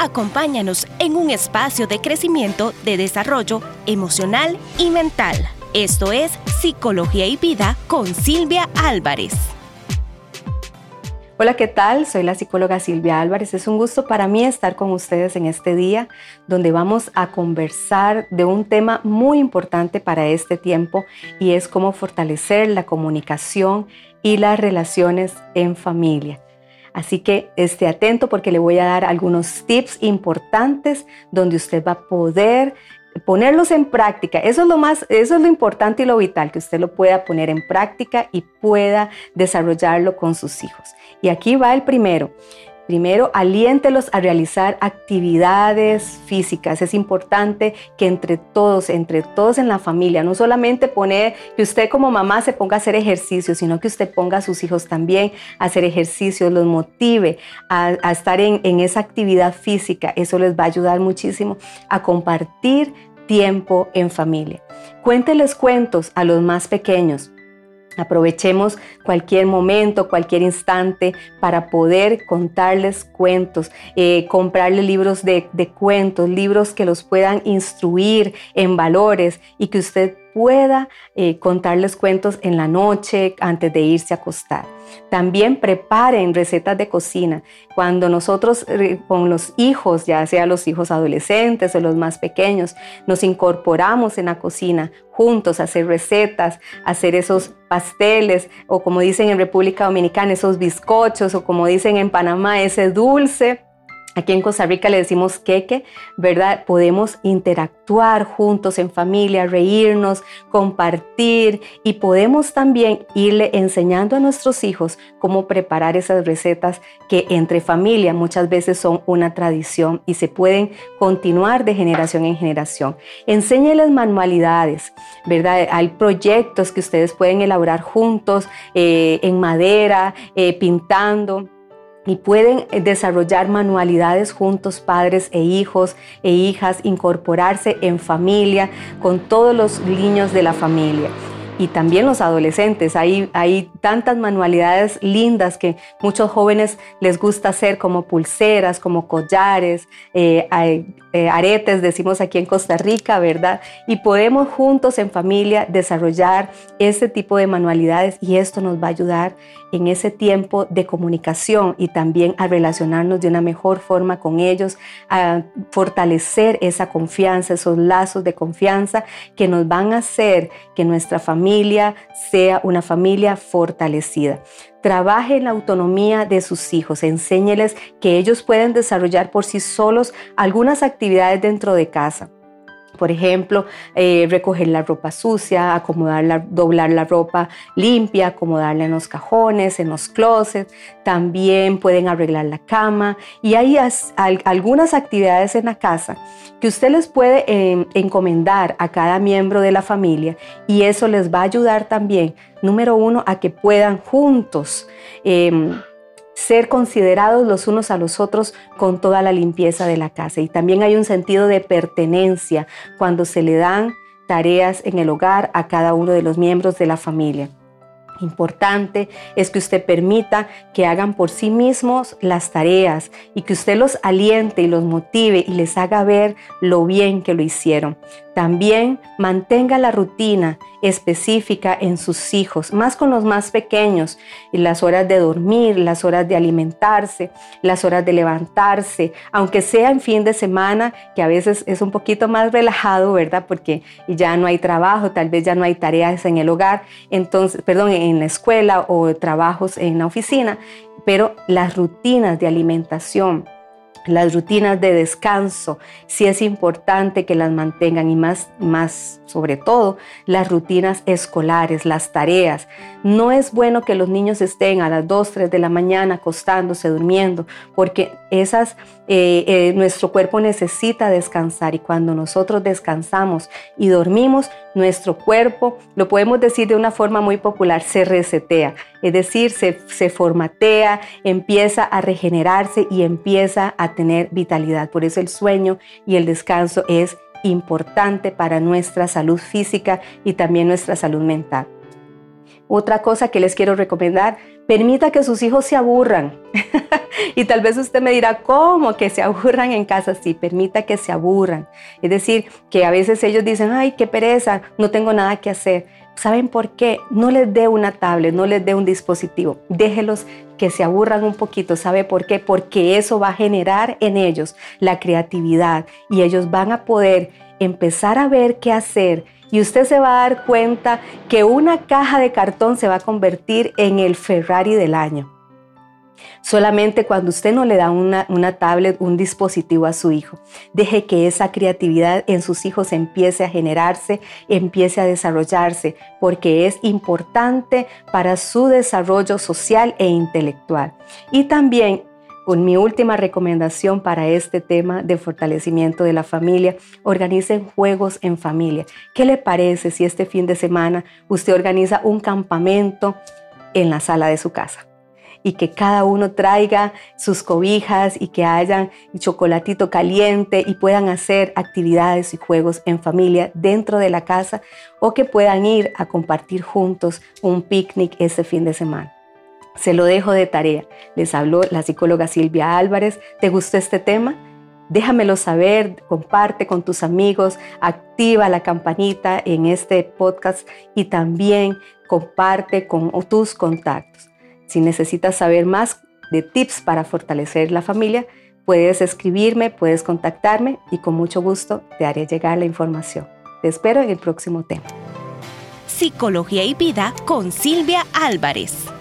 Acompáñanos en un espacio de crecimiento, de desarrollo emocional y mental. Esto es Psicología y Vida con Silvia Álvarez. Hola, ¿qué tal? Soy la psicóloga Silvia Álvarez. Es un gusto para mí estar con ustedes en este día donde vamos a conversar de un tema muy importante para este tiempo y es cómo fortalecer la comunicación y las relaciones en familia. Así que esté atento porque le voy a dar algunos tips importantes donde usted va a poder ponerlos en práctica. Eso es lo más, eso es lo importante y lo vital, que usted lo pueda poner en práctica y pueda desarrollarlo con sus hijos. Y aquí va el primero. Primero, aliéntelos a realizar actividades físicas. Es importante que entre todos, entre todos en la familia, no solamente poner que usted como mamá se ponga a hacer ejercicio, sino que usted ponga a sus hijos también a hacer ejercicio, los motive a, estar en, esa actividad física. Eso les va a ayudar muchísimo a compartir tiempo en familia. Cuénteles cuentos a los más pequeños. Aprovechemos cualquier momento, cualquier instante para poder contarles cuentos, eh, comprarles libros de, de cuentos, libros que los puedan instruir en valores y que usted pueda eh, contarles cuentos en la noche antes de irse a acostar. También preparen recetas de cocina. Cuando nosotros eh, con los hijos, ya sea los hijos adolescentes o los más pequeños, nos incorporamos en la cocina juntos a hacer recetas, hacer esos pasteles o como dicen en República Dominicana, esos bizcochos o como dicen en Panamá, ese dulce Aquí en Costa Rica le decimos queque, ¿verdad? Podemos interactuar juntos en familia, reírnos, compartir y podemos también irle enseñando a nuestros hijos cómo preparar esas recetas que entre familia muchas veces son una tradición y se pueden continuar de generación en generación. Enséñeles manualidades, ¿verdad? Hay proyectos que ustedes pueden elaborar juntos eh, en madera, eh, pintando y pueden eh, desarrollar manualidades juntos, padres e hijos e hijas, incorporarse en familia con todos los niños de la familia y también los adolescentes. Hay, hay tantas manualidades lindas que muchos jóvenes les gusta hacer, como pulseras, como collares, eh, eh, aretes, decimos aquí en Costa Rica, ¿verdad? Y podemos juntos en familia desarrollar este tipo de manualidades y esto nos va a ayudar en ese tiempo de comunicación y también a relacionarnos de una mejor forma con ellos, a fortalecer esa confianza, esos lazos de confianza que nos van a hacer que nuestra familia sea una familia fortalecida. Trabaje en la autonomía de sus hijos, enséñeles que ellos pueden desarrollar por sí solos algunas actividades dentro de casa por ejemplo, eh, recoger la ropa sucia, acomodarla, doblar la ropa limpia, acomodarla en los cajones, en los closets. También pueden arreglar la cama y hay algunas actividades en la casa que usted les puede em, encomendar a cada miembro de la familia y eso les va a ayudar también, número uno, a que puedan juntos. Em, ser considerados los unos a los otros con toda la limpieza de la casa. Y también hay un sentido de pertenencia cuando se le dan tareas en el hogar a cada uno de los miembros de la familia. Importante es que usted permita que hagan por sí mismos las tareas y que usted los aliente y los motive y les haga ver lo bien que lo hicieron. También mantenga la rutina específica en sus hijos, más con los más pequeños, las horas de dormir, las horas de alimentarse, las horas de levantarse, aunque sea en fin de semana, que a veces es un poquito más relajado, ¿verdad? Porque ya no hay trabajo, tal vez ya no hay tareas en el hogar, entonces, perdón, en la escuela o trabajos en la oficina, pero las rutinas de alimentación, las rutinas de descanso, sí es importante que las mantengan y más, más sobre todo las rutinas escolares, las tareas. No es bueno que los niños estén a las 2, 3 de la mañana acostándose, durmiendo, porque esas, eh, eh, nuestro cuerpo necesita descansar y cuando nosotros descansamos y dormimos, nuestro cuerpo, lo podemos decir de una forma muy popular, se resetea, es decir, se, se formatea, empieza a regenerarse y empieza a tener vitalidad. Por eso el sueño y el descanso es importante para nuestra salud física y también nuestra salud mental. Otra cosa que les quiero recomendar, Permita que sus hijos se aburran. y tal vez usted me dirá, ¿cómo que se aburran en casa? Sí, permita que se aburran. Es decir, que a veces ellos dicen, ay, qué pereza, no tengo nada que hacer. ¿Saben por qué? No les dé una tablet, no les dé un dispositivo. Déjelos que se aburran un poquito. ¿Sabe por qué? Porque eso va a generar en ellos la creatividad y ellos van a poder empezar a ver qué hacer y usted se va a dar cuenta que una caja de cartón se va a convertir en el Ferrari del año. Solamente cuando usted no le da una, tablet, un dispositivo a su hijo. Deje que esa creatividad en sus hijos empiece a generarse, empiece a desarrollarse, porque es importante para su desarrollo social e intelectual. Y también con mi última recomendación para este tema de fortalecimiento de la familia, organicen juegos en familia. ¿Qué le parece si este fin de semana usted organiza un campamento en la sala de su casa? Y que cada uno traiga sus cobijas y que hayan chocolatito caliente y puedan hacer actividades y juegos en familia dentro de la casa o que puedan ir a compartir juntos un picnic este fin de semana. Se lo dejo de tarea. Les habló la psicóloga Silvia Álvarez. ¿Te gustó este tema? Déjamelo saber, comparte con tus amigos, activa la campanita en este podcast y también comparte con tus contactos. Si necesitas saber más de tips para fortalecer la familia, puedes escribirme, puedes contactarme y con mucho gusto te haré llegar la información. Te espero en el próximo tema. Psicología y vida con Silvia Álvarez.